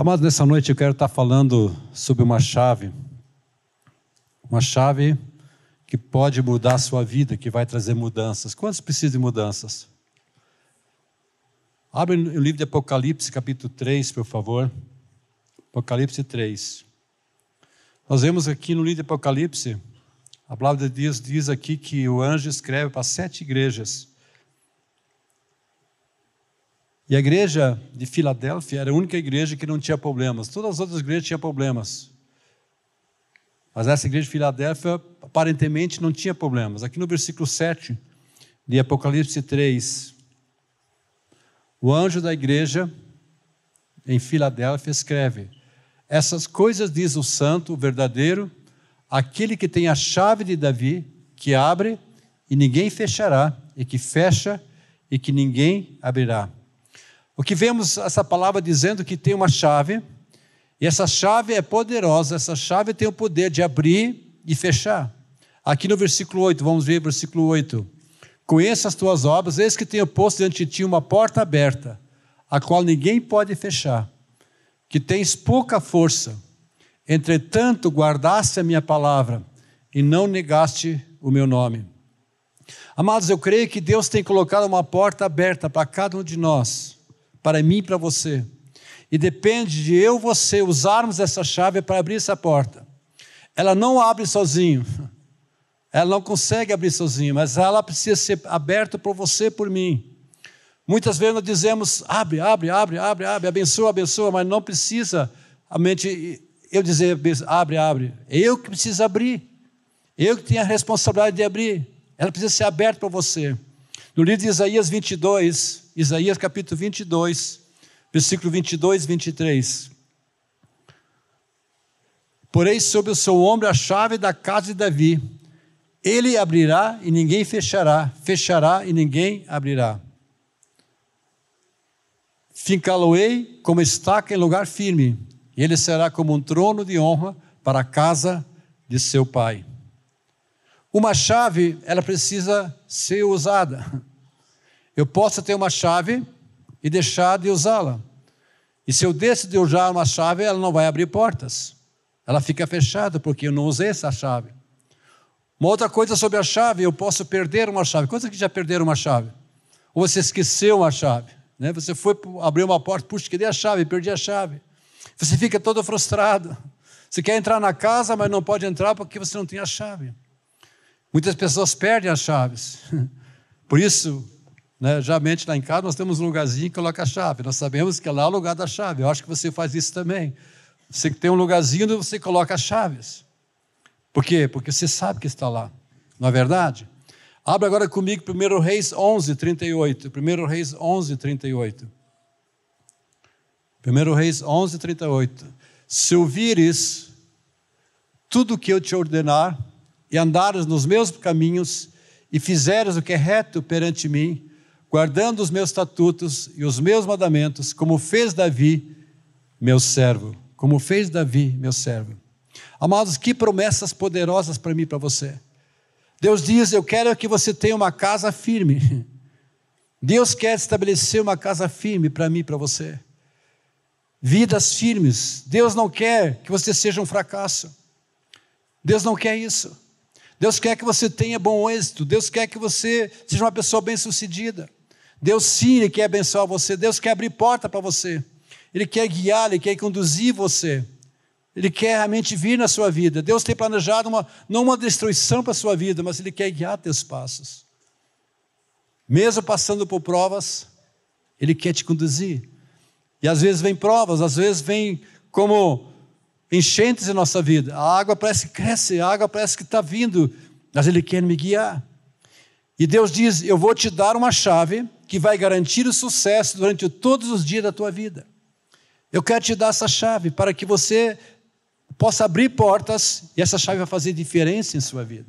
Amados, nessa noite eu quero estar falando sobre uma chave, uma chave que pode mudar a sua vida, que vai trazer mudanças. Quantos precisam de mudanças? Abre o livro de Apocalipse, capítulo 3, por favor. Apocalipse 3. Nós vemos aqui no livro de Apocalipse, a palavra de Deus diz aqui que o anjo escreve para sete igrejas. E a igreja de Filadélfia era a única igreja que não tinha problemas. Todas as outras igrejas tinham problemas. Mas essa igreja de Filadélfia aparentemente não tinha problemas. Aqui no versículo 7 de Apocalipse 3, o anjo da igreja em Filadélfia escreve: Essas coisas diz o santo, o verdadeiro, aquele que tem a chave de Davi, que abre e ninguém fechará, e que fecha e que ninguém abrirá. O que vemos essa palavra dizendo que tem uma chave, e essa chave é poderosa, essa chave tem o poder de abrir e fechar. Aqui no versículo 8, vamos ver o versículo 8. Conheça as tuas obras, eis que tenho posto diante de ti uma porta aberta, a qual ninguém pode fechar, que tens pouca força. Entretanto, guardaste a minha palavra e não negaste o meu nome. Amados, eu creio que Deus tem colocado uma porta aberta para cada um de nós para mim e para você. E depende de eu e você usarmos essa chave para abrir essa porta. Ela não abre sozinho. Ela não consegue abrir sozinho, mas ela precisa ser aberta por você por mim. Muitas vezes nós dizemos, abre, abre, abre, abre, abre, abençoa, abençoa, mas não precisa a mente eu dizer, abre, abre. É eu que preciso abrir. Eu que tenho a responsabilidade de abrir. Ela precisa ser aberta para você. No livro de Isaías 22, Isaías capítulo 22, versículo 22 e 23. Porém, sobre o seu ombro a chave da casa de Davi. Ele abrirá e ninguém fechará, fechará e ninguém abrirá. Fincá-lo-ei como estaca em lugar firme, e ele será como um trono de honra para a casa de seu pai. Uma chave, ela precisa ser usada. Eu posso ter uma chave e deixar de usá-la. E se eu deixo de usar uma chave, ela não vai abrir portas. Ela fica fechada porque eu não usei essa chave. Uma outra coisa sobre a chave, eu posso perder uma chave. Quantos que já perderam uma chave? Ou você esqueceu uma chave? Né? Você foi abrir uma porta, puxa, queria a chave, perdi a chave. Você fica todo frustrado. Você quer entrar na casa, mas não pode entrar porque você não tem a chave. Muitas pessoas perdem as chaves. Por isso, né? Geralmente lá em casa nós temos um lugarzinho que coloca a chave. Nós sabemos que lá é o lugar da chave. Eu acho que você faz isso também. Você tem um lugarzinho onde você coloca as chaves. Por quê? Porque você sabe que está lá. Não é verdade? Abra agora comigo 1 Reis 11, 38. 1 Reis 11, 38. 1 Reis 11, 38. Se ouvires tudo o que eu te ordenar, e andares nos meus caminhos, e fizeres o que é reto perante mim, guardando os meus estatutos e os meus mandamentos, como fez Davi, meu servo. Como fez Davi, meu servo. Amados, que promessas poderosas para mim e para você. Deus diz: Eu quero que você tenha uma casa firme. Deus quer estabelecer uma casa firme para mim e para você. Vidas firmes. Deus não quer que você seja um fracasso. Deus não quer isso. Deus quer que você tenha bom êxito. Deus quer que você seja uma pessoa bem-sucedida. Deus sim, Ele quer abençoar você, Deus quer abrir porta para você, Ele quer guiar, Ele quer conduzir você, Ele quer realmente vir na sua vida. Deus tem planejado uma, não uma destruição para a sua vida, mas Ele quer guiar teus passos. Mesmo passando por provas, Ele quer te conduzir. E às vezes vem provas, às vezes vem como enchentes em nossa vida. A água parece que cresce, a água parece que está vindo, mas Ele quer me guiar. E Deus diz: Eu vou te dar uma chave que vai garantir o sucesso durante todos os dias da tua vida. Eu quero te dar essa chave para que você possa abrir portas e essa chave vai fazer diferença em sua vida.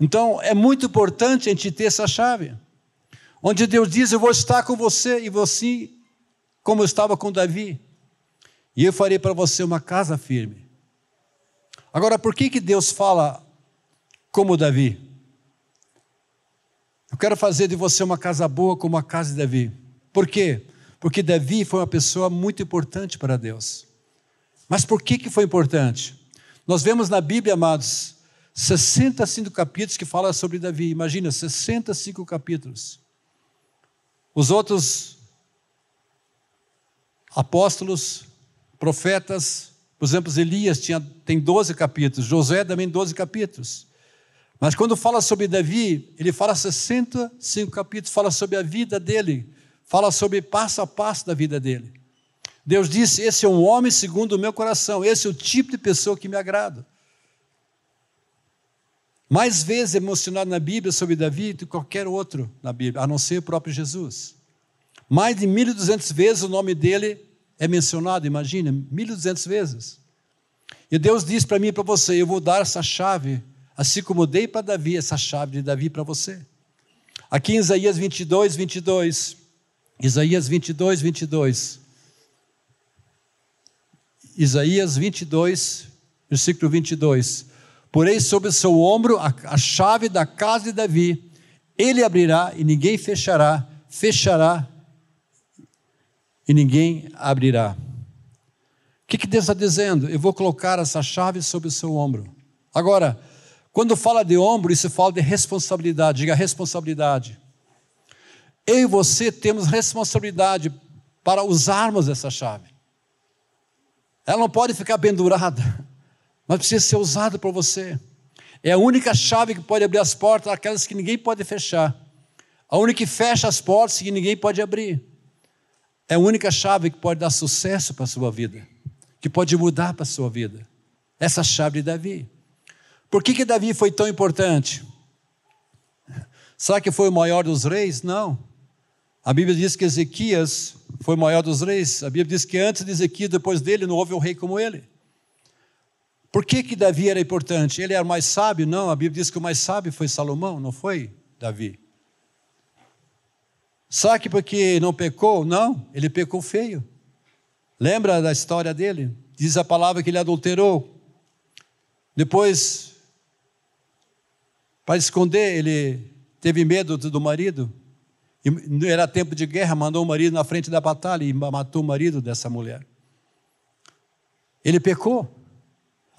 Então, é muito importante a gente ter essa chave. Onde Deus diz: Eu vou estar com você e você, como eu estava com Davi. E eu farei para você uma casa firme. Agora, por que, que Deus fala como Davi? Eu quero fazer de você uma casa boa como a casa de Davi. Por quê? Porque Davi foi uma pessoa muito importante para Deus. Mas por que, que foi importante? Nós vemos na Bíblia, amados, 65 capítulos que falam sobre Davi. Imagina, 65 capítulos. Os outros apóstolos, profetas, por exemplo, Elias tinha, tem 12 capítulos, José também 12 capítulos. Mas quando fala sobre Davi, ele fala 65 capítulos, fala sobre a vida dele, fala sobre passo a passo da vida dele. Deus disse: Esse é um homem segundo o meu coração, esse é o tipo de pessoa que me agrada. Mais vezes emocionado na Bíblia sobre Davi do que qualquer outro na Bíblia, a não ser o próprio Jesus. Mais de 1.200 vezes o nome dele é mencionado, imagina, 1.200 vezes. E Deus diz para mim e para você: Eu vou dar essa chave Assim como dei para Davi essa chave de Davi para você. Aqui em Isaías 22, 22. Isaías 22, 22. Isaías 22, versículo 22. Porém, sobre o seu ombro a, a chave da casa de Davi. Ele abrirá e ninguém fechará, fechará e ninguém abrirá. O que, que Deus está dizendo? Eu vou colocar essa chave sobre o seu ombro. Agora, quando fala de ombro, isso fala de responsabilidade. Diga responsabilidade. Eu e você temos responsabilidade para usarmos essa chave. Ela não pode ficar pendurada, mas precisa ser usada por você. É a única chave que pode abrir as portas, aquelas que ninguém pode fechar. A única que fecha as portas que ninguém pode abrir. É a única chave que pode dar sucesso para a sua vida, que pode mudar para a sua vida. Essa chave de Davi. Por que, que Davi foi tão importante? Será que foi o maior dos reis? Não. A Bíblia diz que Ezequias foi o maior dos reis. A Bíblia diz que antes de Ezequias, depois dele, não houve um rei como ele. Por que, que Davi era importante? Ele era mais sábio? Não, a Bíblia diz que o mais sábio foi Salomão, não foi Davi. Será que porque não pecou? Não, ele pecou feio. Lembra da história dele? Diz a palavra que ele adulterou. Depois para esconder, ele teve medo do marido. Era tempo de guerra, mandou o marido na frente da batalha e matou o marido dessa mulher. Ele pecou.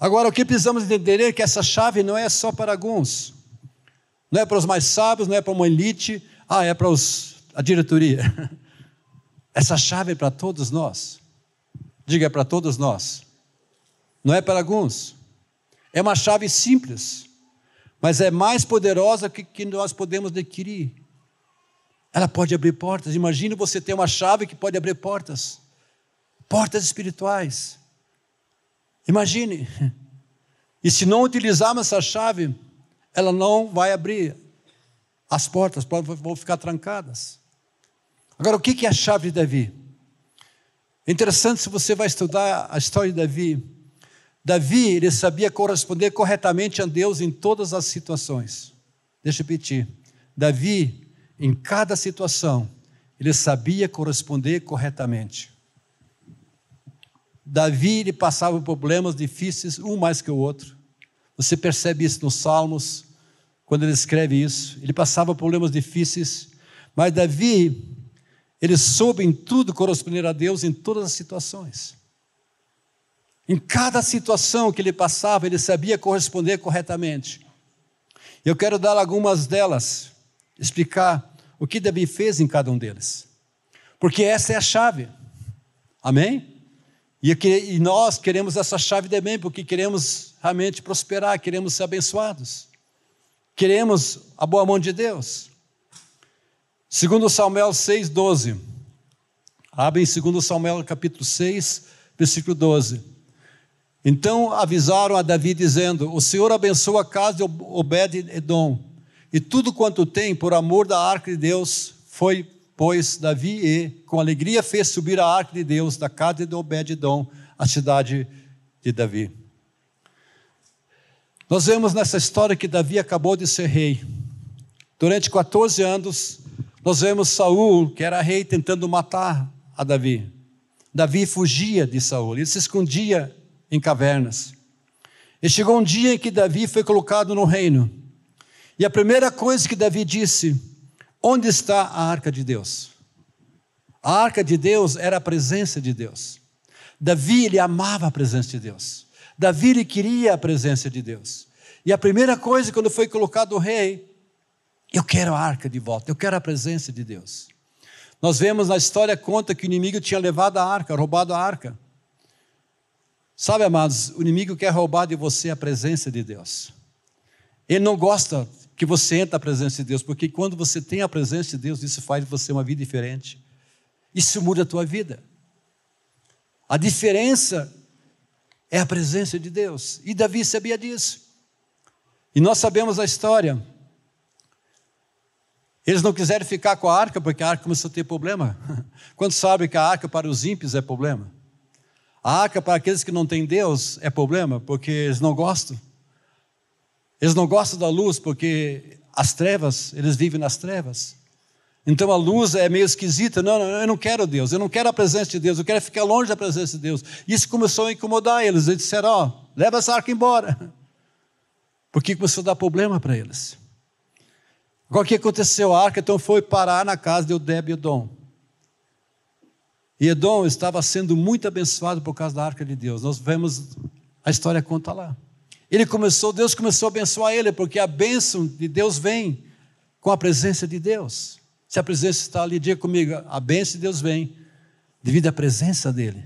Agora, o que precisamos entender é que essa chave não é só para alguns. Não é para os mais sábios, não é para uma elite. Ah, é para os, a diretoria. Essa chave é para todos nós. Diga, é para todos nós. Não é para alguns. É uma chave simples mas é mais poderosa que, que nós podemos adquirir. Ela pode abrir portas. Imagine você ter uma chave que pode abrir portas portas espirituais. Imagine. E se não utilizarmos essa chave, ela não vai abrir. As portas vão ficar trancadas. Agora, o que é a chave de Davi? É interessante se você vai estudar a história de Davi. Davi, ele sabia corresponder corretamente a Deus em todas as situações. Deixa eu repetir. Davi, em cada situação, ele sabia corresponder corretamente. Davi, ele passava problemas difíceis, um mais que o outro. Você percebe isso nos Salmos, quando ele escreve isso. Ele passava problemas difíceis, mas Davi, ele soube em tudo corresponder a Deus em todas as situações. Em cada situação que ele passava, ele sabia corresponder corretamente. Eu quero dar algumas delas, explicar o que Davi fez em cada um deles. Porque essa é a chave. Amém? E nós queremos essa chave também, porque queremos realmente prosperar, queremos ser abençoados. Queremos a boa mão de Deus. Segundo Samuel 6,12. Abre em 2 Samuel capítulo 6, versículo 12. Então avisaram a Davi, dizendo: O Senhor abençoa a casa de Obed-Edom, e tudo quanto tem, por amor da arca de Deus, foi, pois, Davi e, com alegria, fez subir a arca de Deus da casa de Obed-Edom, a cidade de Davi. Nós vemos nessa história que Davi acabou de ser rei. Durante 14 anos, nós vemos Saul, que era rei, tentando matar a Davi. Davi fugia de Saul, ele se escondia em cavernas. E chegou um dia em que Davi foi colocado no reino. E a primeira coisa que Davi disse: Onde está a arca de Deus? A arca de Deus era a presença de Deus. Davi, ele amava a presença de Deus. Davi, ele queria a presença de Deus. E a primeira coisa, quando foi colocado o rei, eu quero a arca de volta, eu quero a presença de Deus. Nós vemos na história conta que o inimigo tinha levado a arca, roubado a arca. Sabe, amados, o inimigo quer roubar de você a presença de Deus. Ele não gosta que você entre na presença de Deus, porque quando você tem a presença de Deus, isso faz de você uma vida diferente. Isso muda a tua vida. A diferença é a presença de Deus. E Davi sabia disso. E nós sabemos a história. Eles não quiseram ficar com a arca porque a arca começou a ter problema. Quando sabe que a arca para os ímpios é problema? A arca para aqueles que não têm Deus é problema porque eles não gostam. Eles não gostam da luz porque as trevas, eles vivem nas trevas. Então a luz é meio esquisita. Não, não, eu não quero Deus, eu não quero a presença de Deus, eu quero ficar longe da presença de Deus. Isso começou a incomodar eles. Eles disseram: Ó, oh, leva essa arca embora. Porque começou a dar problema para eles. Agora o que aconteceu? A arca então foi parar na casa de Odeb e Edom. E Edom estava sendo muito abençoado por causa da arca de Deus. Nós vemos, a história conta lá. Ele começou, Deus começou a abençoar ele, porque a bênção de Deus vem com a presença de Deus. Se a presença está ali, diga comigo, a bênção de Deus vem devido à presença dele.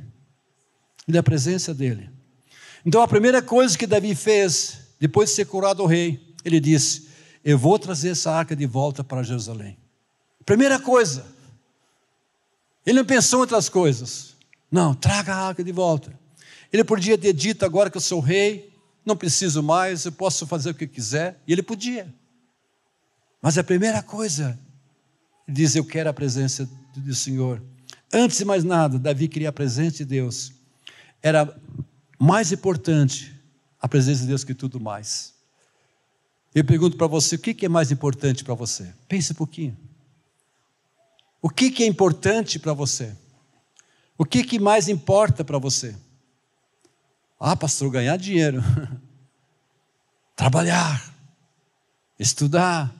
Devido à presença dele. Então a primeira coisa que Davi fez, depois de ser curado o rei, ele disse: Eu vou trazer essa arca de volta para Jerusalém. Primeira coisa, ele não pensou em outras coisas. Não, traga a arca de volta. Ele podia ter dito agora que eu sou rei, não preciso mais, eu posso fazer o que quiser. E ele podia. Mas a primeira coisa, ele diz: Eu quero a presença do Senhor. Antes de mais nada, Davi queria a presença de Deus. Era mais importante a presença de Deus que tudo mais. Eu pergunto para você: o que é mais importante para você? Pense um pouquinho. O que, que é importante para você? O que, que mais importa para você? Ah, pastor, ganhar dinheiro, trabalhar, estudar,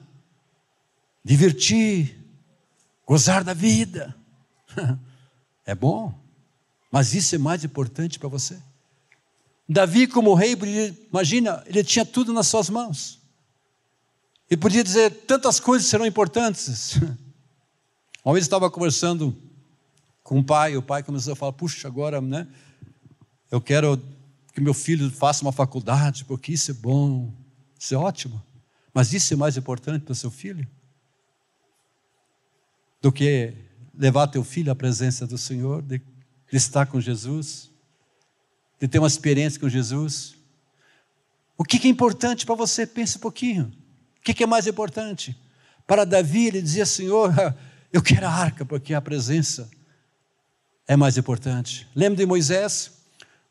divertir, gozar da vida. É bom, mas isso é mais importante para você. Davi, como rei, imagina, ele tinha tudo nas suas mãos. Ele podia dizer tantas coisas serão importantes. Uma vez estava conversando com o pai, o pai começou a falar: puxa, agora, né? Eu quero que meu filho faça uma faculdade, porque isso é bom, isso é ótimo. Mas isso é mais importante para seu filho do que levar teu filho à presença do Senhor, de, de estar com Jesus, de ter uma experiência com Jesus. O que é importante para você? Pense um pouquinho. O que é mais importante? Para Davi, ele dizia: Senhor, eu quero a arca, porque a presença é mais importante. Lembra de Moisés?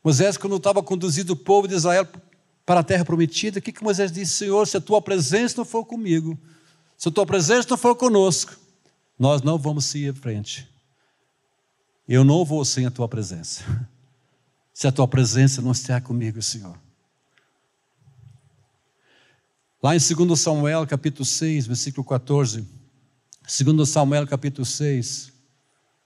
Moisés, quando estava conduzindo o povo de Israel para a terra prometida, o que, que Moisés disse? Senhor, se a tua presença não for comigo, se a tua presença não for conosco, nós não vamos seguir em frente. Eu não vou sem a tua presença. Se a tua presença não estiver comigo, Senhor. Lá em 2 Samuel, capítulo 6, versículo 14. Segundo Samuel capítulo 6,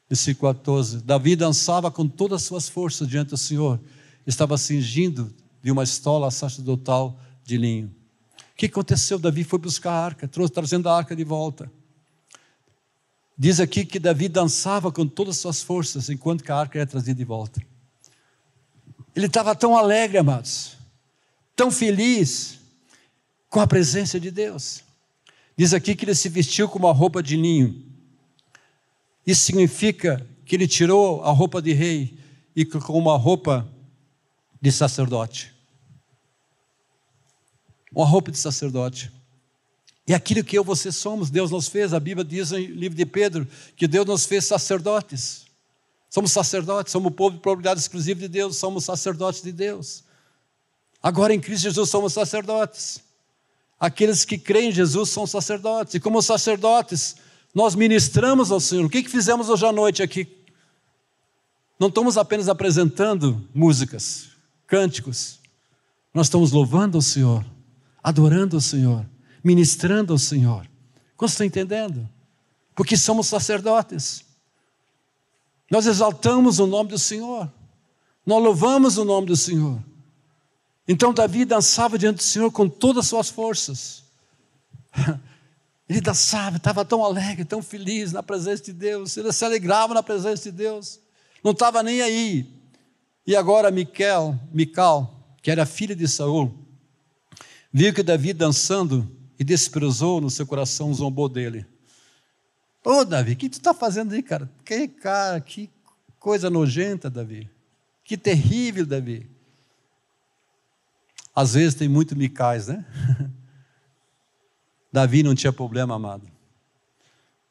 versículo 14, Davi dançava com todas as suas forças diante do Senhor, estava cingindo de uma estola sacerdotal de linho. O que aconteceu? Davi foi buscar a arca, trouxe, trazendo a arca de volta. Diz aqui que Davi dançava com todas as suas forças enquanto a arca era trazida de volta. Ele estava tão alegre, amados, tão feliz com a presença de Deus. Diz aqui que ele se vestiu com uma roupa de linho. Isso significa que ele tirou a roupa de rei e colocou uma roupa de sacerdote. Uma roupa de sacerdote. E aquilo que eu você somos, Deus nos fez, a Bíblia diz no livro de Pedro que Deus nos fez sacerdotes. Somos sacerdotes, somos o povo de propriedade exclusiva de Deus, somos sacerdotes de Deus. Agora em Cristo Jesus somos sacerdotes. Aqueles que creem em Jesus são sacerdotes. E como sacerdotes, nós ministramos ao Senhor. O que, que fizemos hoje à noite aqui? Não estamos apenas apresentando músicas, cânticos. Nós estamos louvando ao Senhor, adorando ao Senhor, ministrando ao Senhor. Você está entendendo? Porque somos sacerdotes. Nós exaltamos o nome do Senhor. Nós louvamos o nome do Senhor. Então Davi dançava diante do Senhor com todas as suas forças. Ele dançava, estava tão alegre, tão feliz na presença de Deus. Ele se alegrava na presença de Deus. Não estava nem aí. E agora Miquel, Mical, que era filha de Saul, viu que Davi dançando e desprezou no seu coração, zombou dele. Ô oh, Davi, o que tu está fazendo aí, cara? Que cara, que coisa nojenta, Davi. Que terrível, Davi. Às vezes tem muito micais, né? Davi não tinha problema, amado.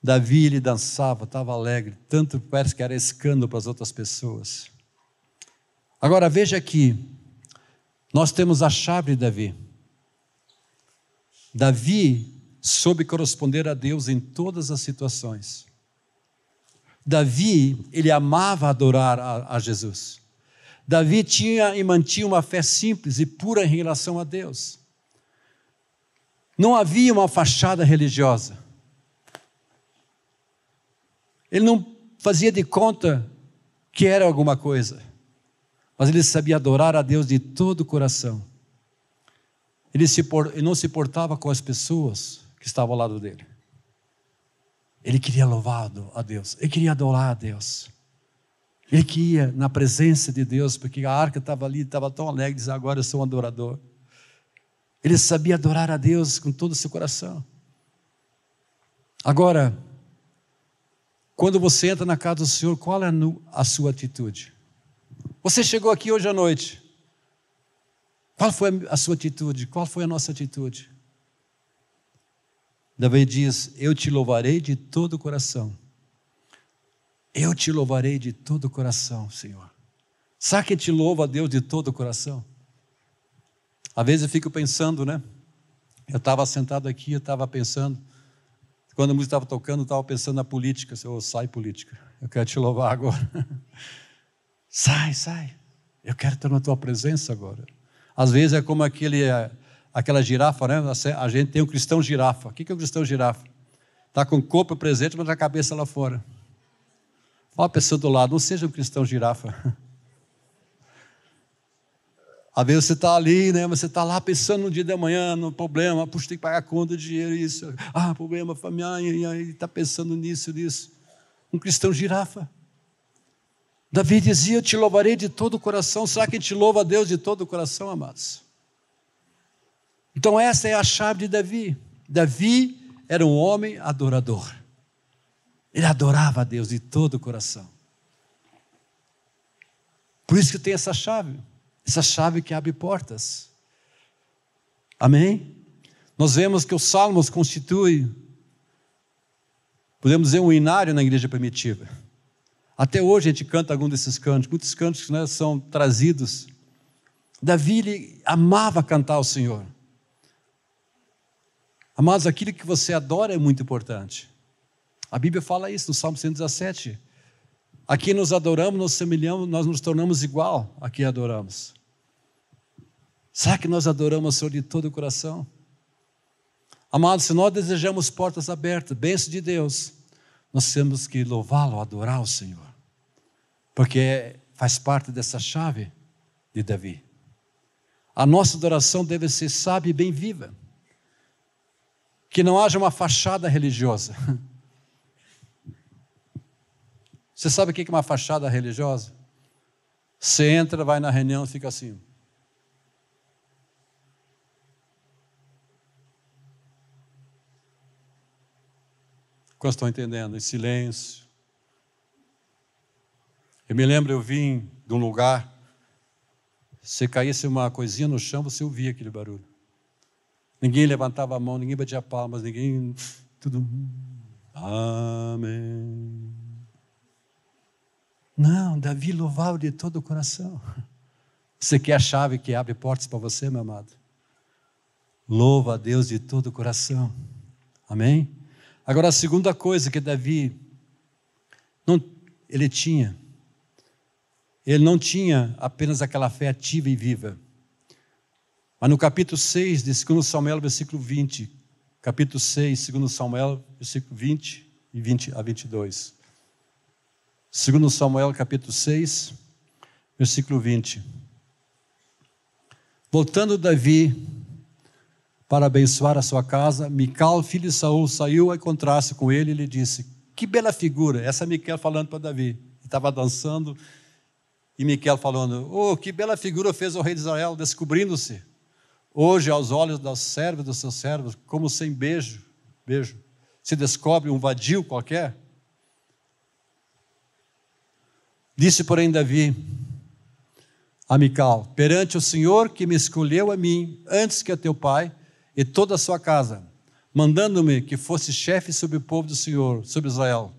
Davi, ele dançava, estava alegre, tanto parece que era escândalo para as outras pessoas. Agora veja aqui, nós temos a chave de Davi. Davi soube corresponder a Deus em todas as situações. Davi, ele amava adorar a, a Jesus. Davi tinha e mantinha uma fé simples e pura em relação a Deus. Não havia uma fachada religiosa. Ele não fazia de conta que era alguma coisa, mas ele sabia adorar a Deus de todo o coração. Ele, se, ele não se portava com as pessoas que estavam ao lado dele. Ele queria louvar a Deus, ele queria adorar a Deus. Ele queria na presença de Deus, porque a arca estava ali, estava tão alegre, dizia, agora eu sou um adorador. Ele sabia adorar a Deus com todo o seu coração. Agora, quando você entra na casa do Senhor, qual é a sua atitude? Você chegou aqui hoje à noite. Qual foi a sua atitude? Qual foi a nossa atitude? Davi diz: Eu te louvarei de todo o coração. Eu te louvarei de todo o coração, Senhor. Sabe quem te louva a Deus de todo o coração? Às vezes eu fico pensando, né? Eu estava sentado aqui, eu estava pensando, quando a música estava tocando, eu estava pensando na política. Eu sai política, eu quero te louvar agora. sai, sai. Eu quero estar na tua presença agora. Às vezes é como aquele, é, aquela girafa, né? A gente tem um cristão girafa. O que é um cristão girafa? Está com o corpo presente, mas a cabeça lá fora. Fala a pessoa do lado, não seja um cristão girafa. Às vezes você está ali, né? Você está lá pensando no dia de amanhã, no problema, puxa, tem que pagar a conta, dinheiro, isso. Ah, problema familiar, e está pensando nisso, nisso. Um cristão girafa. Davi dizia: Eu te louvarei de todo o coração. Será que te louva a Deus de todo o coração, amados? Então, essa é a chave de Davi. Davi era um homem adorador. Ele adorava a Deus de todo o coração. Por isso que tem essa chave. Essa chave que abre portas. Amém? Nós vemos que os salmos constituem, podemos dizer, um inário na igreja primitiva. Até hoje a gente canta algum desses cantos, muitos cantos né, são trazidos. Davi amava cantar ao Senhor. Amados, aquilo que você adora é muito importante. A Bíblia fala isso no Salmo 117. Aqui nos adoramos, nos semelhamos, nós nos tornamos igual a quem adoramos. Será que nós adoramos o Senhor de todo o coração? Amados, se nós desejamos portas abertas, bênção de Deus, nós temos que louvá-lo, adorar o Senhor, porque faz parte dessa chave de Davi. A nossa adoração deve ser sábia e bem viva, que não haja uma fachada religiosa. Você sabe o que é uma fachada religiosa? Você entra, vai na reunião e fica assim. Quantos estão entendendo? Em silêncio. Eu me lembro, eu vim de um lugar, se caísse uma coisinha no chão, você ouvia aquele barulho. Ninguém levantava a mão, ninguém batia palmas, ninguém. Tudo. Amém. Não, Davi louvava de todo o coração. Você quer a chave que abre portas para você, meu amado? Louva a Deus de todo o coração. Amém? Agora, a segunda coisa que Davi não, ele tinha, ele não tinha apenas aquela fé ativa e viva. Mas no capítulo 6 de 2 Samuel, versículo 20, capítulo 6, 2 Samuel, versículo 20 e 20 a 22. Segundo Samuel capítulo 6, versículo 20. Voltando Davi para abençoar a sua casa, Mical, filho de Saul, saiu a encontrar-se com ele e lhe disse: Que bela figura! Essa é Mical falando para Davi. Estava dançando e Miquel falando: Oh, que bela figura fez o rei de Israel, descobrindo-se hoje aos olhos das servas dos seus servos, como sem beijo, beijo, se descobre um vadio qualquer. Disse, porém, Davi a Mical: Perante o Senhor que me escolheu a mim antes que a teu pai e toda a sua casa, mandando-me que fosse chefe sobre o povo do Senhor, sobre Israel.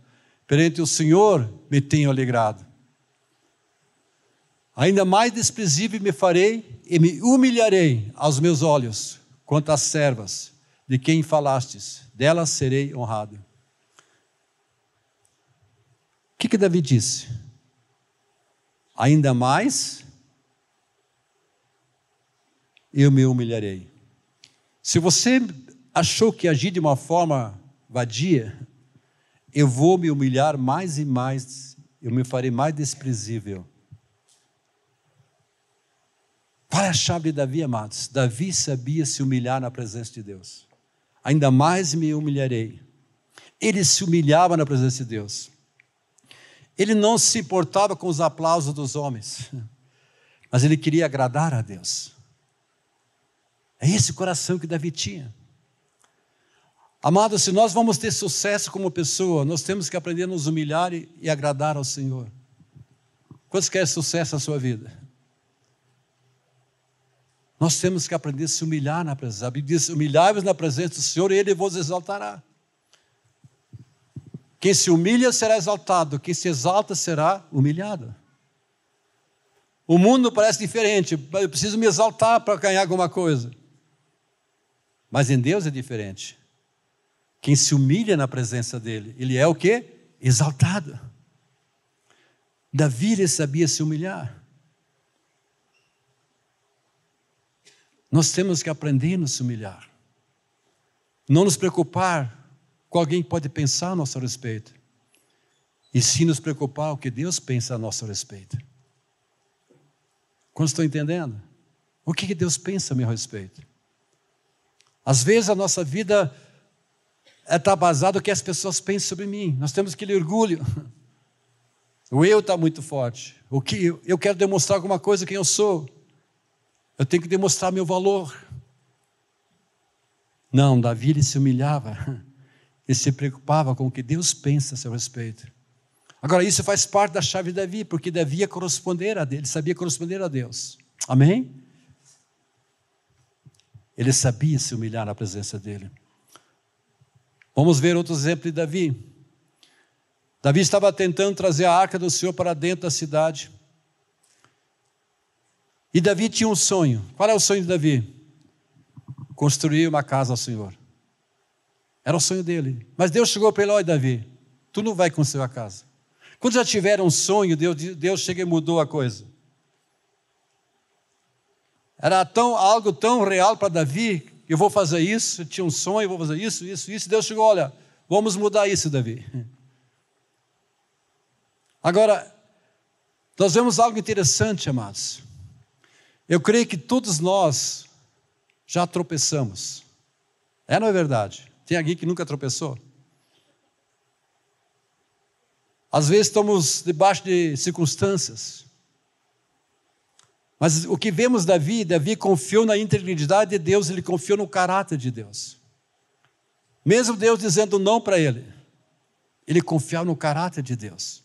Perante o Senhor me tenho alegrado. Ainda mais desprezível me farei e me humilharei aos meus olhos quanto às servas de quem falastes, delas serei honrado. O que, que Davi disse? Ainda mais eu me humilharei. Se você achou que agir de uma forma vadia, eu vou me humilhar mais e mais, eu me farei mais desprezível. Qual é a chave de Davi, amados? Davi sabia se humilhar na presença de Deus. Ainda mais me humilharei. Ele se humilhava na presença de Deus. Ele não se importava com os aplausos dos homens, mas ele queria agradar a Deus. É esse coração que Davi tinha. Amado, se nós vamos ter sucesso como pessoa, nós temos que aprender a nos humilhar e, e agradar ao Senhor. Quantos querem sucesso na sua vida? Nós temos que aprender a se humilhar na presença. A Bíblia diz: humilhai-vos na presença do Senhor e Ele vos exaltará. Quem se humilha será exaltado, quem se exalta será humilhado. O mundo parece diferente, eu preciso me exaltar para ganhar alguma coisa. Mas em Deus é diferente. Quem se humilha na presença dele, ele é o que? Exaltado. Davi sabia se humilhar. Nós temos que aprender a nos humilhar. Não nos preocupar com alguém pode pensar a nosso respeito. E sim nos preocupar o que Deus pensa a nosso respeito. Quando estão entendendo? O que Deus pensa a meu respeito? Às vezes a nossa vida está baseada no que as pessoas pensam sobre mim. Nós temos aquele orgulho. O eu está muito forte. O que eu quero demonstrar alguma coisa quem eu sou. Eu tenho que demonstrar meu valor. Não, Davi ele se humilhava. Ele se preocupava com o que Deus pensa a seu respeito. Agora, isso faz parte da chave de Davi, porque Davi ia corresponder a Deus, ele sabia corresponder a Deus. Amém? Ele sabia se humilhar na presença dele. Vamos ver outro exemplo de Davi. Davi estava tentando trazer a arca do Senhor para dentro da cidade. E Davi tinha um sonho. Qual é o sonho de Davi? Construir uma casa ao Senhor. Era o sonho dele. Mas Deus chegou para ele: Olha, Davi, tu não vai construir a casa. Quando já tiveram um sonho, Deus, Deus chega e mudou a coisa. Era tão, algo tão real para Davi, eu vou fazer isso, eu tinha um sonho, eu vou fazer isso, isso, isso. Deus chegou, olha, vamos mudar isso, Davi. Agora, nós vemos algo interessante, amados. Eu creio que todos nós já tropeçamos. É, não é verdade? Tem alguém que nunca tropeçou? Às vezes estamos debaixo de circunstâncias mas o que vemos Davi, Davi confiou na integridade de Deus, ele confiou no caráter de Deus. Mesmo Deus dizendo não para ele, ele confiava no caráter de Deus.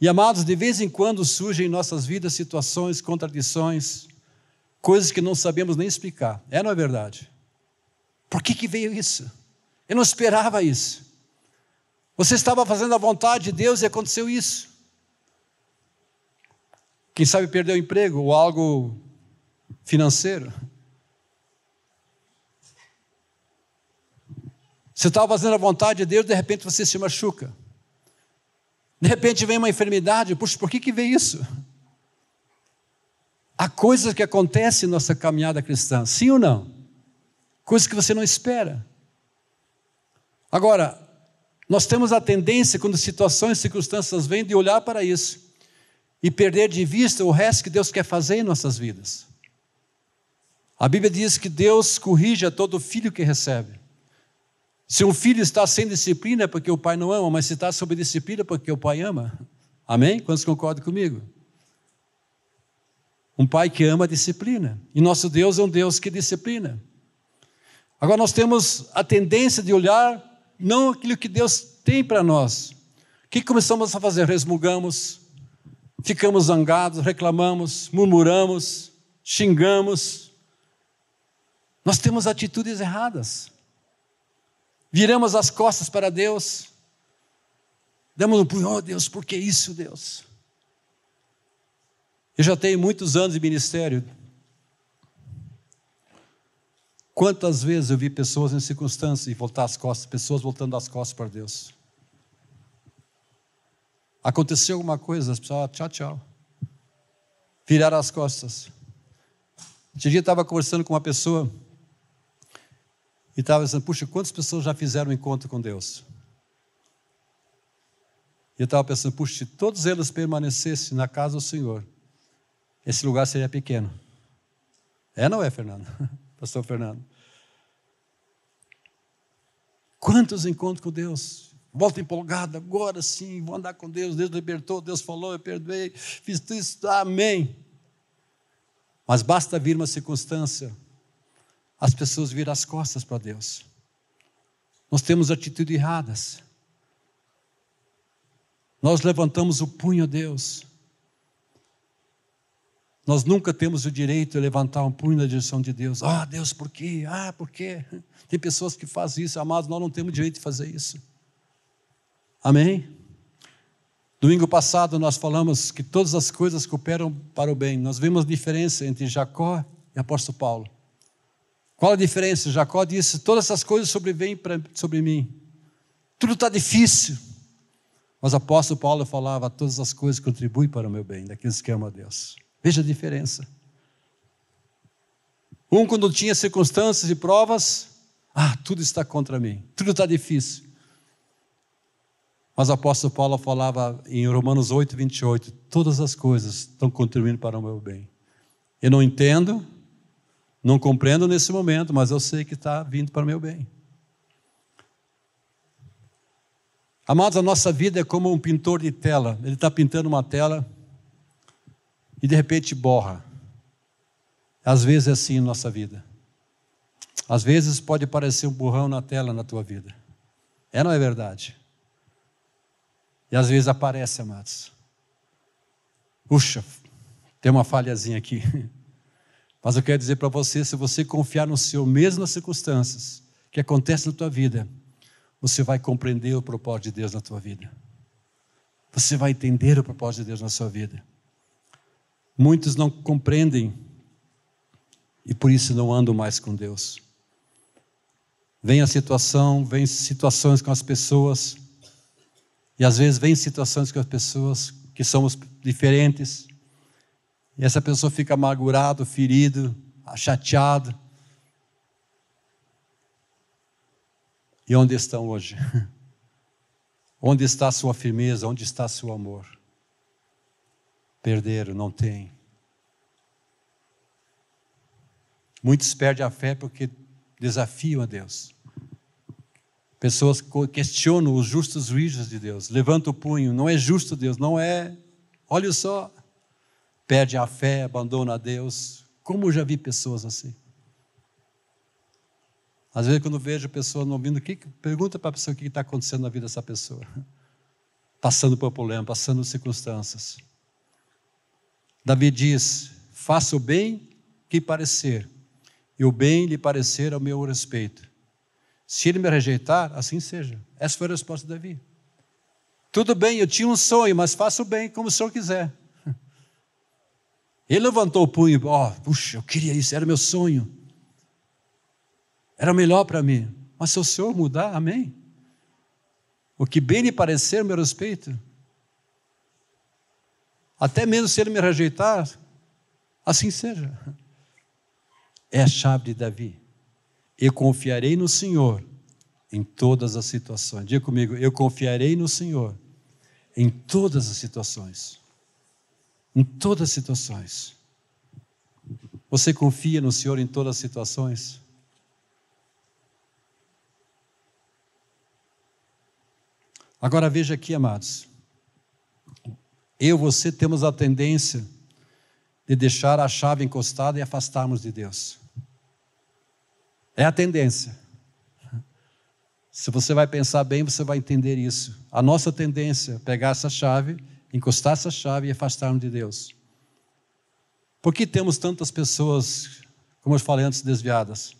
E amados, de vez em quando surgem em nossas vidas situações, contradições, coisas que não sabemos nem explicar. É, não é verdade? Por que, que veio isso? Eu não esperava isso. Você estava fazendo a vontade de Deus e aconteceu isso. Quem sabe perdeu o emprego ou algo financeiro. Você estava fazendo a vontade de Deus, de repente você se machuca. De repente vem uma enfermidade, puxa, por que, que veio isso? Há coisas que acontecem em nossa caminhada cristã, sim ou não? Coisas que você não espera. Agora, Nós temos a tendência, quando situações e circunstâncias vêm, de olhar para isso e perder de vista o resto que Deus quer fazer em nossas vidas. A Bíblia diz que Deus corrige a todo filho que recebe. Se um filho está sem disciplina é porque o pai não ama, mas se está sob disciplina é porque o pai ama. Amém? Quantos concordam comigo? Um pai que ama disciplina. E nosso Deus é um Deus que disciplina. Agora nós temos a tendência de olhar não aquilo que Deus tem para nós. O que começamos a fazer? Resmungamos, ficamos zangados, reclamamos, murmuramos, xingamos. Nós temos atitudes erradas. Viramos as costas para Deus. Damos um punho, oh Deus, por que isso, Deus? Eu já tenho muitos anos de ministério. Quantas vezes eu vi pessoas em circunstâncias e voltar as costas, pessoas voltando as costas para Deus. Aconteceu alguma coisa, as pessoas, tchau, tchau. Viraram as costas. Um dia eu estava conversando com uma pessoa e estava dizendo, puxa, quantas pessoas já fizeram um encontro com Deus? E eu estava pensando, puxa, se todos eles permanecessem na casa do Senhor, esse lugar seria pequeno. É, não é, Fernando? Pastor Fernando. Quantos encontros com Deus? Volta empolgado, agora sim, vou andar com Deus. Deus libertou, Deus falou, eu perdoei, fiz tudo isso, amém. Mas basta vir uma circunstância, as pessoas viram as costas para Deus. Nós temos atitudes erradas. Nós levantamos o punho a Deus. Nós nunca temos o direito de levantar um punho na direção de Deus. Ah, Deus, por quê? Ah, por quê? Tem pessoas que fazem isso, amados, nós não temos direito de fazer isso. Amém? Domingo passado nós falamos que todas as coisas cooperam para o bem. Nós vimos a diferença entre Jacó e apóstolo Paulo. Qual a diferença? Jacó disse: Todas essas coisas sobrevêm sobre mim. Tudo está difícil. Mas apóstolo Paulo falava: Todas as coisas contribuem para o meu bem, daqueles que amam a Deus. Veja a diferença. Um, quando tinha circunstâncias e provas, ah, tudo está contra mim, tudo está difícil. Mas o apóstolo Paulo falava em Romanos 8, 28, todas as coisas estão contribuindo para o meu bem. Eu não entendo, não compreendo nesse momento, mas eu sei que está vindo para o meu bem. Amados, a nossa vida é como um pintor de tela. Ele está pintando uma tela e de repente borra. Às vezes é assim em nossa vida. Às vezes pode parecer um burrão na tela na tua vida. É não é verdade? E às vezes aparece, amados. Puxa, tem uma falhazinha aqui. Mas eu quero dizer para você, se você confiar no Senhor, mesmo nas circunstâncias que acontecem na tua vida, você vai compreender o propósito de Deus na tua vida. Você vai entender o propósito de Deus na sua vida. Muitos não compreendem e por isso não andam mais com Deus. Vem a situação, vem situações com as pessoas, e às vezes vem situações com as pessoas que somos diferentes, e essa pessoa fica amargurado, ferido, chateado. E onde estão hoje? Onde está a sua firmeza? Onde está seu amor? Perderam, não tem. Muitos perdem a fé porque desafiam a Deus. Pessoas questionam os justos juízes de Deus, levanta o punho, não é justo Deus, não é. Olha só, perde a fé, abandona a Deus. Como eu já vi pessoas assim. Às vezes, quando vejo pessoas não ouvindo, que, pergunta para a pessoa o que está acontecendo na vida dessa pessoa. Passando por problema, passando circunstâncias. Davi diz: faça o bem que parecer, e o bem lhe parecer ao meu respeito. Se ele me rejeitar, assim seja. Essa foi a resposta de Davi. Tudo bem, eu tinha um sonho, mas faça o bem como o senhor quiser. Ele levantou o punho, ó, oh, puxa, eu queria isso, era meu sonho. Era melhor para mim. Mas se o senhor mudar, amém. O que bem lhe parecer, meu respeito, até mesmo se ele me rejeitar, assim seja. É a chave de Davi. Eu confiarei no Senhor em todas as situações. Diga comigo, eu confiarei no Senhor em todas as situações. Em todas as situações. Você confia no Senhor em todas as situações? Agora veja aqui, amados. Eu e você temos a tendência de deixar a chave encostada e afastarmos de Deus. É a tendência. Se você vai pensar bem, você vai entender isso. A nossa tendência é pegar essa chave, encostar essa chave e afastarmos de Deus. Por que temos tantas pessoas, como eu falei antes, desviadas?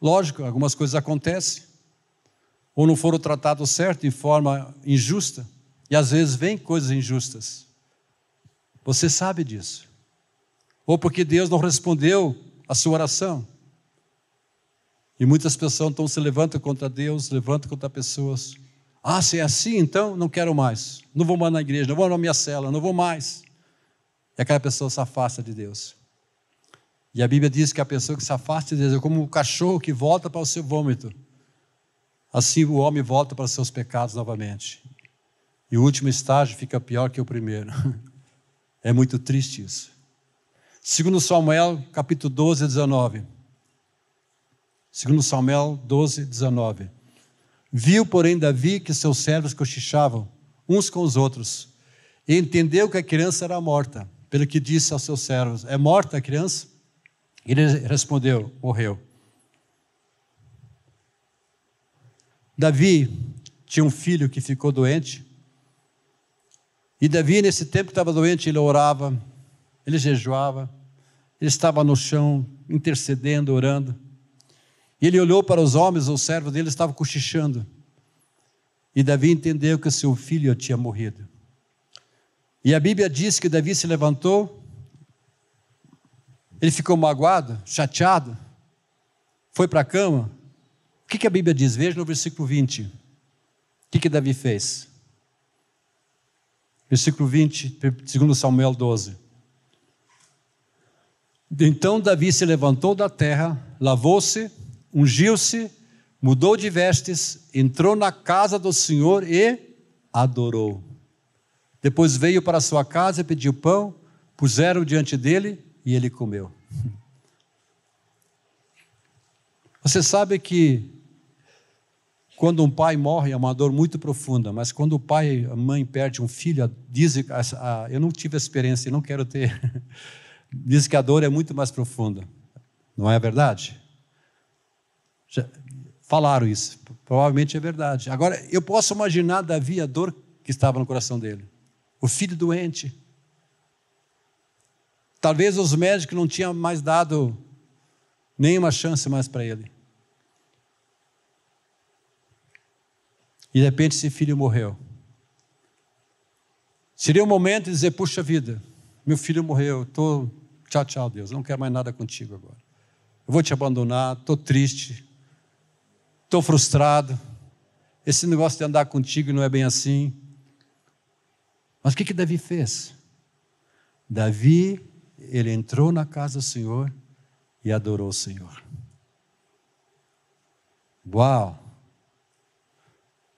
Lógico, algumas coisas acontecem, ou não foram tratados certo, de forma injusta, e às vezes vêm coisas injustas. Você sabe disso. Ou porque Deus não respondeu a sua oração. E muitas pessoas então se levantam contra Deus, levantam contra pessoas. Ah, se é assim, então não quero mais. Não vou mais na igreja, não vou na minha cela, não vou mais. E aquela pessoa se afasta de Deus. E a Bíblia diz que a pessoa que se afasta de Deus é como um cachorro que volta para o seu vômito. Assim o homem volta para os seus pecados novamente. E o último estágio fica pior que o primeiro. É muito triste isso. Segundo Samuel, capítulo 12, 19. Segundo Samuel 12, 19. Viu, porém, Davi que seus servos cochichavam uns com os outros, e entendeu que a criança era morta, pelo que disse aos seus servos: É morta a criança? Ele respondeu: Morreu. Davi tinha um filho que ficou doente, e Davi, nesse tempo que estava doente, ele orava, ele jejuava, ele estava no chão, intercedendo, orando. E ele olhou para os homens, os servos dele estavam cochichando. E Davi entendeu que seu filho tinha morrido. E a Bíblia diz que Davi se levantou, ele ficou magoado, chateado, foi para a cama. O que, que, a Bíblia diz? Veja no versículo 20. O que, que Davi fez? Versículo 20, segundo Samuel 12. Então Davi se levantou da terra, lavou-se, ungiu-se, mudou de vestes, entrou na casa do Senhor e adorou. Depois veio para sua casa e pediu pão, puseram diante dele e ele comeu. Você sabe que quando um pai morre é uma dor muito profunda, mas quando o pai a mãe perde um filho, dizem, eu não tive experiência não quero ter, diz que a dor é muito mais profunda. Não é verdade? Já falaram isso. Provavelmente é verdade. Agora, eu posso imaginar Davi a dor que estava no coração dele. O filho doente. Talvez os médicos não tinham mais dado nenhuma chance mais para ele. E de repente esse filho morreu. Seria o um momento de dizer: puxa vida, meu filho morreu, tô tchau, tchau, Deus, não quero mais nada contigo agora. Eu vou te abandonar, estou triste, estou frustrado. Esse negócio de andar contigo não é bem assim. Mas o que, que Davi fez? Davi, ele entrou na casa do Senhor e adorou o Senhor. Uau!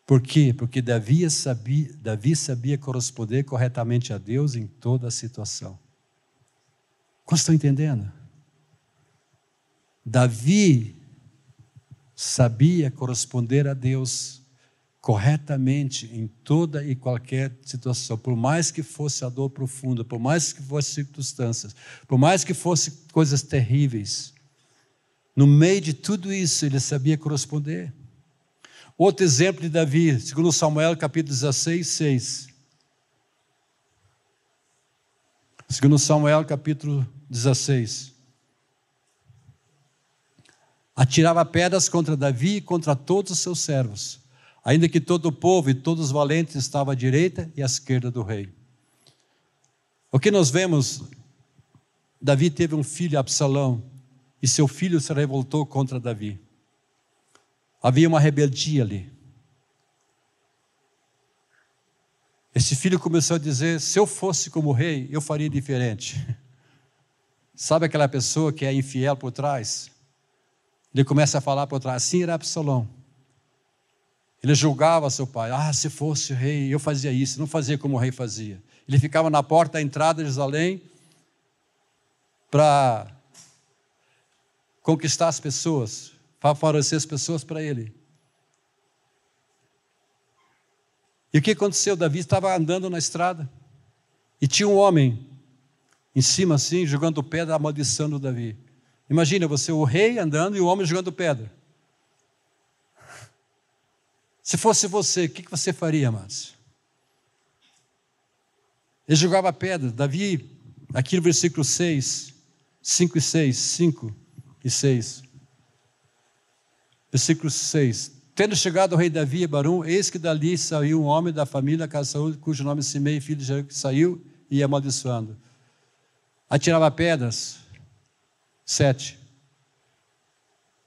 Por quê? Porque Davi sabia, Davi sabia corresponder corretamente a Deus em toda a situação. Quantos estão entendendo? Davi sabia corresponder a Deus corretamente em toda e qualquer situação, por mais que fosse a dor profunda, por mais que fossem circunstâncias, por mais que fossem coisas terríveis, no meio de tudo isso ele sabia corresponder. Outro exemplo de Davi, segundo Samuel capítulo 16, 6. Segundo Samuel capítulo 16 atirava pedras contra Davi e contra todos os seus servos, ainda que todo o povo e todos os valentes estavam à direita e à esquerda do rei. O que nós vemos, Davi teve um filho, Absalão, e seu filho se revoltou contra Davi. Havia uma rebeldia ali. Esse filho começou a dizer: se eu fosse como rei, eu faria diferente. Sabe aquela pessoa que é infiel por trás? Ele começa a falar para trás, assim era Absalão. Ele julgava seu pai. Ah, se fosse rei, eu fazia isso. Não fazia como o rei fazia. Ele ficava na porta da entrada de Jerusalém para conquistar as pessoas, favorecer as pessoas para ele. E o que aconteceu? Davi estava andando na estrada e tinha um homem em cima assim, jogando pedra, amaldiçando Davi. Imagina você, o rei andando e o homem jogando pedra. Se fosse você, o que você faria, amados? Ele jogava pedra. Davi, aqui no versículo 6, 5 e 6, 5 e 6. Versículo 6. Tendo chegado o rei Davi a Barum, eis que dali saiu um homem da família de Saúl, cujo nome Simei, filho de Jair, saiu e ia amaldiçoando. Atirava pedras. 7.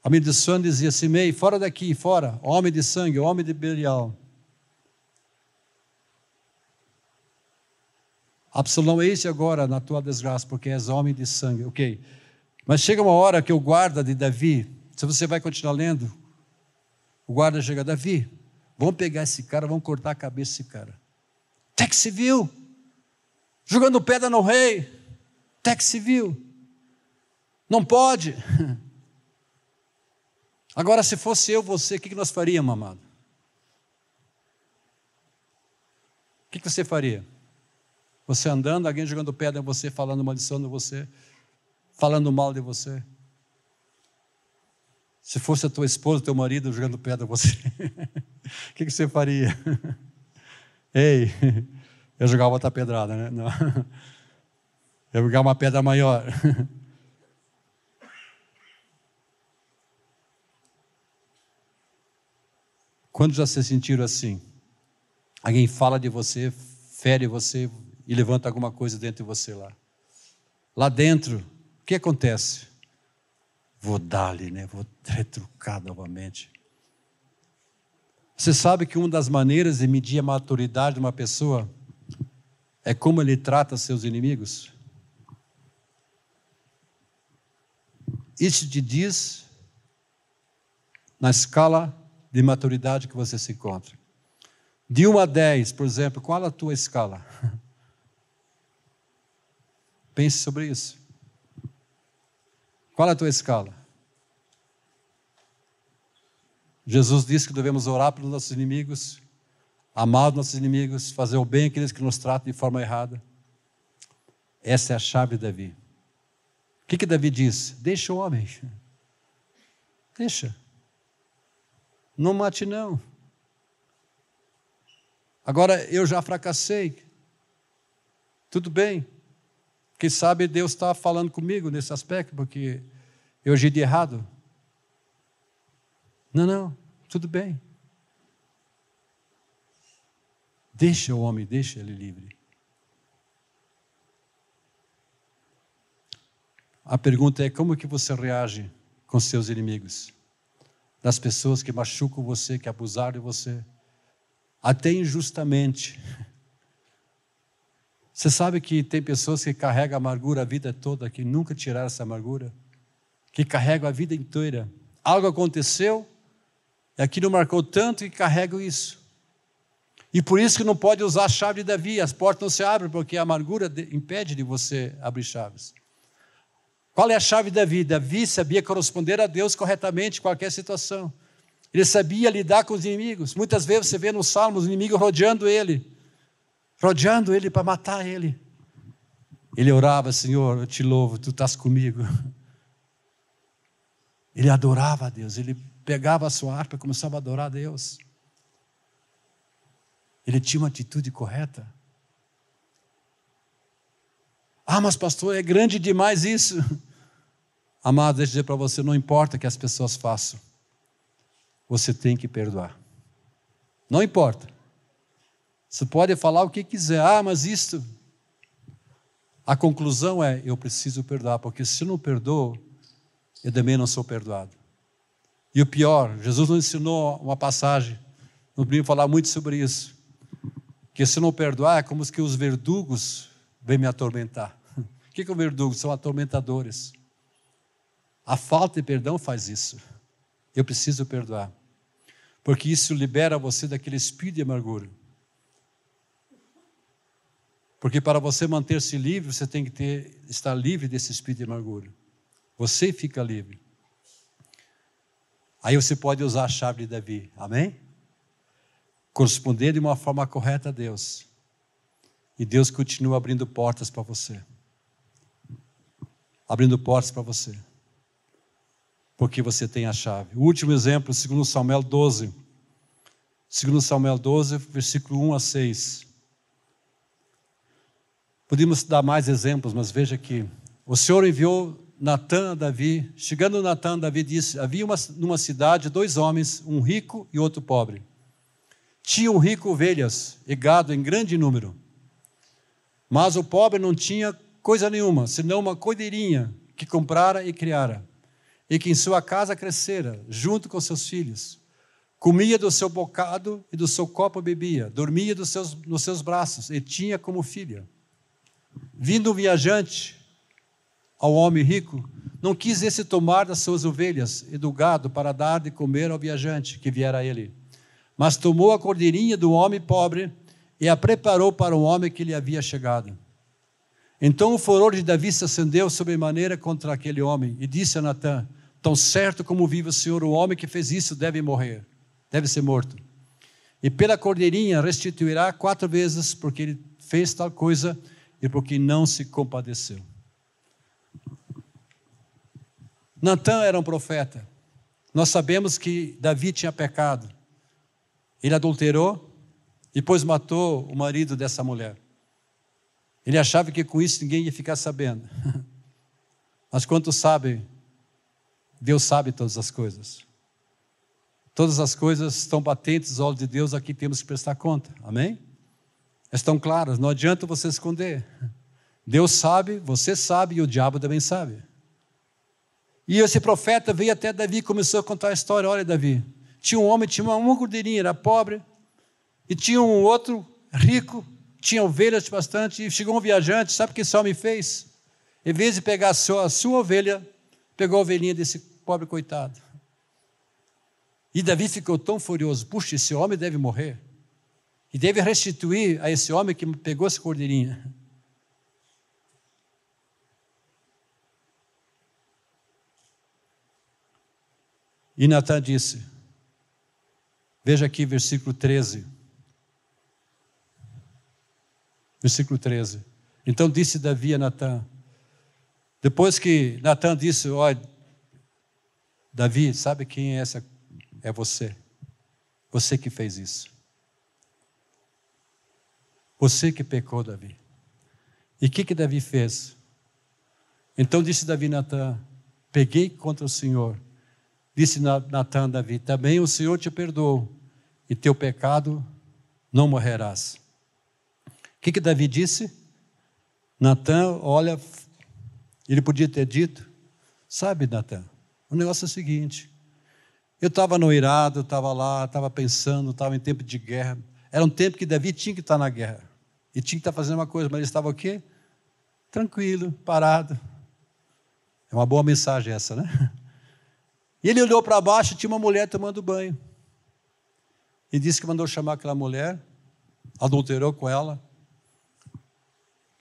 Amaldiçoando dizia: Simei, fora daqui, fora, homem de sangue, homem de Belial. Absalão, eis agora na tua desgraça, porque és homem de sangue. Ok. Mas chega uma hora que o guarda de Davi, se você vai continuar lendo, o guarda chega, Davi, vamos pegar esse cara, vamos cortar a cabeça desse cara. Até que viu, jogando pedra no rei, até que viu. Não pode. Agora, se fosse eu, você, o que nós faríamos, amado? O que você faria? Você andando, alguém jogando pedra em você, falando maldição de você, falando mal de você. Se fosse a tua esposa, teu marido jogando pedra você, o que você faria? Ei, eu jogava outra pedrada, né? Não. Eu jogava uma pedra maior. Quando já se sentiram assim? Alguém fala de você, fere você e levanta alguma coisa dentro de você lá. Lá dentro, o que acontece? Vou dar-lhe, né? vou retrucar novamente. Você sabe que uma das maneiras de medir a maturidade de uma pessoa é como ele trata seus inimigos? Isso te diz na escala de maturidade que você se encontra. De 1 a 10, por exemplo, qual a tua escala? Pense sobre isso. Qual é a tua escala? Jesus disse que devemos orar pelos nossos inimigos, amar os nossos inimigos, fazer o bem àqueles que nos tratam de forma errada. Essa é a chave de Davi. O que, que Davi diz? Deixa o homem. Deixa. Não mate, não. Agora eu já fracassei. Tudo bem. Quem sabe Deus está falando comigo nesse aspecto, porque eu agi de errado. Não, não, tudo bem. Deixa o homem, deixa ele livre. A pergunta é como que você reage com seus inimigos? das pessoas que machucam você, que abusaram de você, até injustamente. Você sabe que tem pessoas que carregam amargura a vida toda, que nunca tiraram essa amargura, que carregam a vida inteira. Algo aconteceu, e aquilo marcou tanto que carregam isso. E por isso que não pode usar a chave de Davi, as portas não se abrem, porque a amargura impede de você abrir chaves. Qual é a chave de Davi? Davi sabia corresponder a Deus corretamente em qualquer situação. Ele sabia lidar com os inimigos. Muitas vezes você vê nos salmos o inimigo rodeando ele, rodeando ele para matar ele. Ele orava, Senhor, eu te louvo, tu estás comigo. Ele adorava a Deus, ele pegava a sua harpa e começava a adorar a Deus. Ele tinha uma atitude correta. Ah, mas pastor, é grande demais isso. Amado, deixa eu dizer para você: não importa o que as pessoas façam, você tem que perdoar. Não importa. Você pode falar o que quiser, ah, mas isto. A conclusão é: eu preciso perdoar, porque se eu não perdoo, eu também não sou perdoado. E o pior, Jesus nos ensinou uma passagem, não podemos falar muito sobre isso, que se não perdoar, é como que os verdugos vêm me atormentar. O que é o verdugo? São atormentadores. A falta de perdão faz isso. Eu preciso perdoar. Porque isso libera você daquele espírito de amargura. Porque para você manter-se livre, você tem que ter, estar livre desse espírito de amargura. Você fica livre. Aí você pode usar a chave de Davi. Amém? Corresponder de uma forma correta a Deus. E Deus continua abrindo portas para você. Abrindo portas para você. Porque você tem a chave. O último exemplo, segundo Samuel 12. Segundo Samuel 12, versículo 1 a 6. Podíamos dar mais exemplos, mas veja aqui. O Senhor enviou Natan a Davi. Chegando Natan, Davi disse: Havia uma, numa cidade dois homens, um rico e outro pobre. Tinha um rico ovelhas e gado em grande número. Mas o pobre não tinha coisa nenhuma, senão uma cordeirinha que comprara e criara, e que em sua casa crescera, junto com seus filhos. Comia do seu bocado e do seu copo bebia, dormia dos seus, nos seus braços e tinha como filha. Vindo um viajante ao homem rico, não quis esse tomar das suas ovelhas e do gado para dar de comer ao viajante que viera a ele, mas tomou a cordeirinha do homem pobre e a preparou para o homem que lhe havia chegado. Então o furor de Davi se acendeu sobremaneira contra aquele homem e disse a Natã: Tão certo como vive o Senhor, o homem que fez isso deve morrer, deve ser morto. E pela cordeirinha restituirá quatro vezes, porque ele fez tal coisa e porque não se compadeceu. Natã era um profeta. Nós sabemos que Davi tinha pecado. Ele adulterou, depois matou o marido dessa mulher. Ele achava que com isso ninguém ia ficar sabendo. Mas quantos sabem, Deus sabe todas as coisas. Todas as coisas estão patentes aos olhos de Deus, aqui temos que prestar conta. Amém? Estão claras, não adianta você esconder. Deus sabe, você sabe e o diabo também sabe. E esse profeta veio até Davi e começou a contar a história. Olha, Davi, tinha um homem, tinha uma, gordeirinha, era pobre, e tinha um outro rico, tinha ovelhas bastante, e chegou um viajante, sabe o que esse homem fez? Em vez de pegar a sua, a sua ovelha, pegou a ovelhinha desse pobre coitado. E Davi ficou tão furioso: puxa, esse homem deve morrer. E deve restituir a esse homem que pegou essa cordeirinha. E Natan disse, veja aqui versículo 13. Versículo 13. Então disse Davi a Natan, depois que Natan disse, olha, Davi, sabe quem é essa? É você. Você que fez isso. Você que pecou, Davi. E o que, que Davi fez? Então disse Davi Natan: Peguei contra o Senhor. Disse Natan a Davi: Também o Senhor te perdoou, e teu pecado não morrerás. O que, que Davi disse? Natan, olha, ele podia ter dito: Sabe, Natan, o negócio é o seguinte. Eu estava no irado, estava lá, estava pensando, estava em tempo de guerra. Era um tempo que Davi tinha que estar na guerra. E tinha que estar fazendo uma coisa, mas ele estava o quê? Tranquilo, parado. É uma boa mensagem essa, né? E ele olhou para baixo e tinha uma mulher tomando banho. E disse que mandou chamar aquela mulher, adulterou com ela.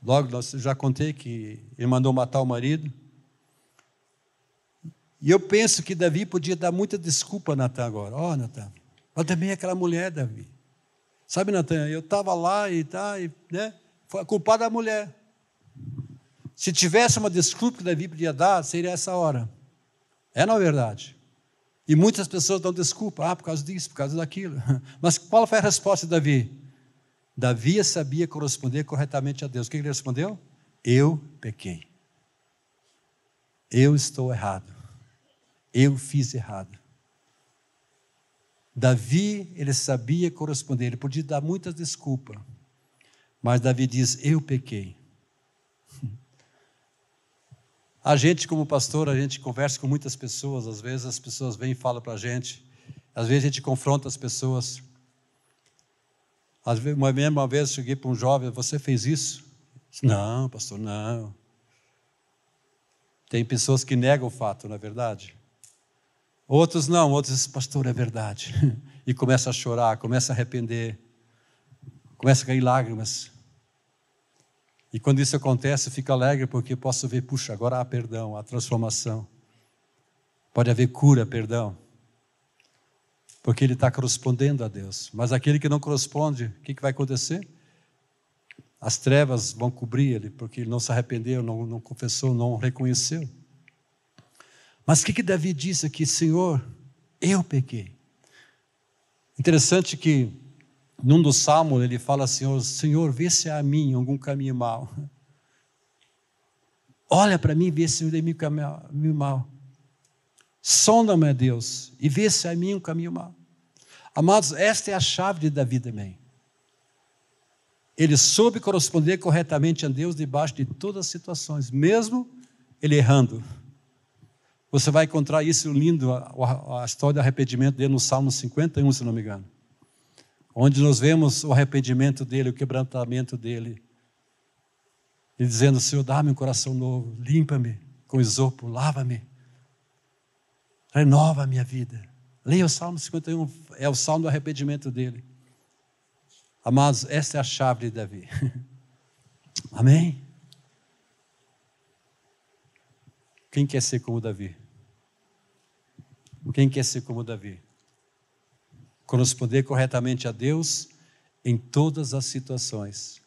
Logo, já contei que ele mandou matar o marido. E eu penso que Davi podia dar muita desculpa a Natan agora. Ó, oh, Natan, mas também aquela mulher, Davi. Sabe, Natan, eu estava lá e tá, e, né? Foi a culpa da mulher. Se tivesse uma desculpa que Davi podia dar, seria essa hora. É na verdade. E muitas pessoas dão desculpa, ah, por causa disso, por causa daquilo. Mas qual foi a resposta de Davi? Davi sabia corresponder corretamente a Deus. O que ele respondeu? Eu pequei. Eu estou errado. Eu fiz errado. Davi, ele sabia corresponder, ele podia dar muitas desculpas, mas Davi diz: Eu pequei. A gente, como pastor, a gente conversa com muitas pessoas, às vezes as pessoas vêm e falam para a gente, às vezes a gente confronta as pessoas. Às vezes, uma, uma vez eu cheguei para um jovem: Você fez isso? Não, pastor, não. Tem pessoas que negam o fato, não é verdade? Outros não, outros dizem, pastor, é verdade. E começa a chorar, começa a arrepender, começa a cair lágrimas. E quando isso acontece, fica alegre porque posso ver, puxa, agora há perdão, há transformação. Pode haver cura, perdão. Porque ele está correspondendo a Deus. Mas aquele que não corresponde, o que, que vai acontecer? As trevas vão cobrir ele, porque ele não se arrependeu, não, não confessou, não reconheceu. Mas o que, que Davi disse aqui? Senhor, eu pequei. Interessante que num dos salmos ele fala Senhor, Senhor, vê se há a mim algum caminho mal. Olha para mim, vê se eu dei caminho mal. Sonda-me, Deus, e vê se há em mim um caminho mal. Amados, esta é a chave de Davi também. Ele soube corresponder corretamente a Deus debaixo de todas as situações, mesmo ele errando. Você vai encontrar isso lindo, a, a história do arrependimento dele no Salmo 51, se não me engano. Onde nós vemos o arrependimento dele, o quebrantamento dele. E dizendo: Senhor, dá-me um coração novo, limpa-me com isopo, lava-me, renova a minha vida. Leia o Salmo 51, é o salmo do arrependimento dele. Amados, esta é a chave de Davi. Amém? Quem quer ser como Davi? Quem quer ser como Davi? Corresponder corretamente a Deus em todas as situações.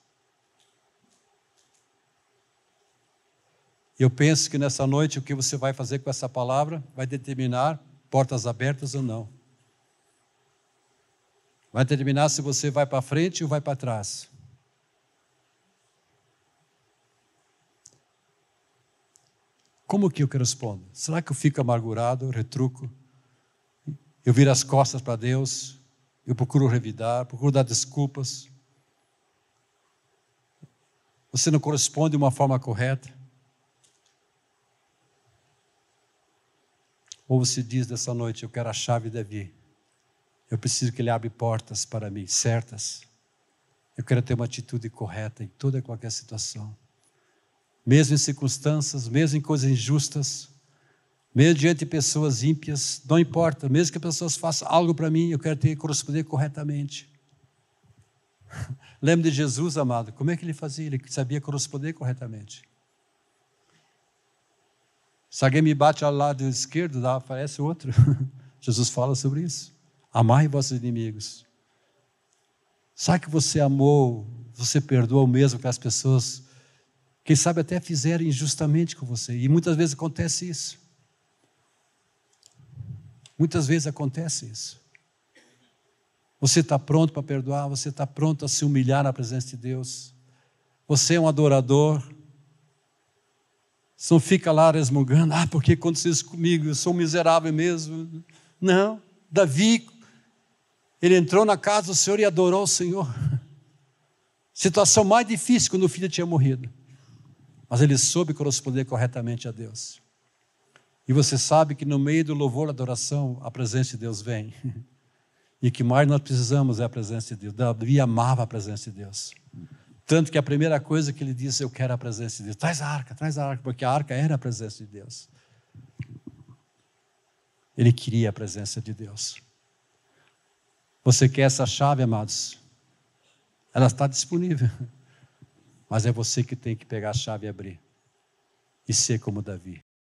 Eu penso que nessa noite o que você vai fazer com essa palavra vai determinar portas abertas ou não. Vai determinar se você vai para frente ou vai para trás. Como que eu respondo? Será que eu fico amargurado, retruco? Eu viro as costas para Deus? Eu procuro revidar, procuro dar desculpas? Você não corresponde de uma forma correta? Ou você diz dessa noite: Eu quero a chave de Davi. Eu preciso que ele abra portas para mim, certas. Eu quero ter uma atitude correta em toda e qualquer situação mesmo em circunstâncias, mesmo em coisas injustas, mesmo diante de pessoas ímpias, não importa, mesmo que as pessoas façam algo para mim, eu quero ter que corresponder corretamente. Lembra de Jesus, amado? Como é que ele fazia? Ele sabia corresponder corretamente. Se alguém me bate ao lado esquerdo, aparece outro. Jesus fala sobre isso. Amai vossos inimigos. Sabe que você amou, você perdoou mesmo que as pessoas quem sabe até fizeram injustamente com você. E muitas vezes acontece isso. Muitas vezes acontece isso. Você está pronto para perdoar, você está pronto a se humilhar na presença de Deus. Você é um adorador. Você não fica lá resmungando, ah, porque aconteceu isso comigo? Eu sou um miserável mesmo. Não. Davi, ele entrou na casa do Senhor e adorou o Senhor. Situação mais difícil quando o filho tinha morrido mas ele soube corresponder corretamente a Deus. E você sabe que no meio do louvor e adoração, a presença de Deus vem. E que mais nós precisamos é a presença de Deus. Davi amava a presença de Deus. Tanto que a primeira coisa que ele disse, eu quero a presença de Deus. Traz a arca, traz a arca, porque a arca era a presença de Deus. Ele queria a presença de Deus. Você quer essa chave, amados? Ela está disponível. Mas é você que tem que pegar a chave e abrir. E ser como Davi.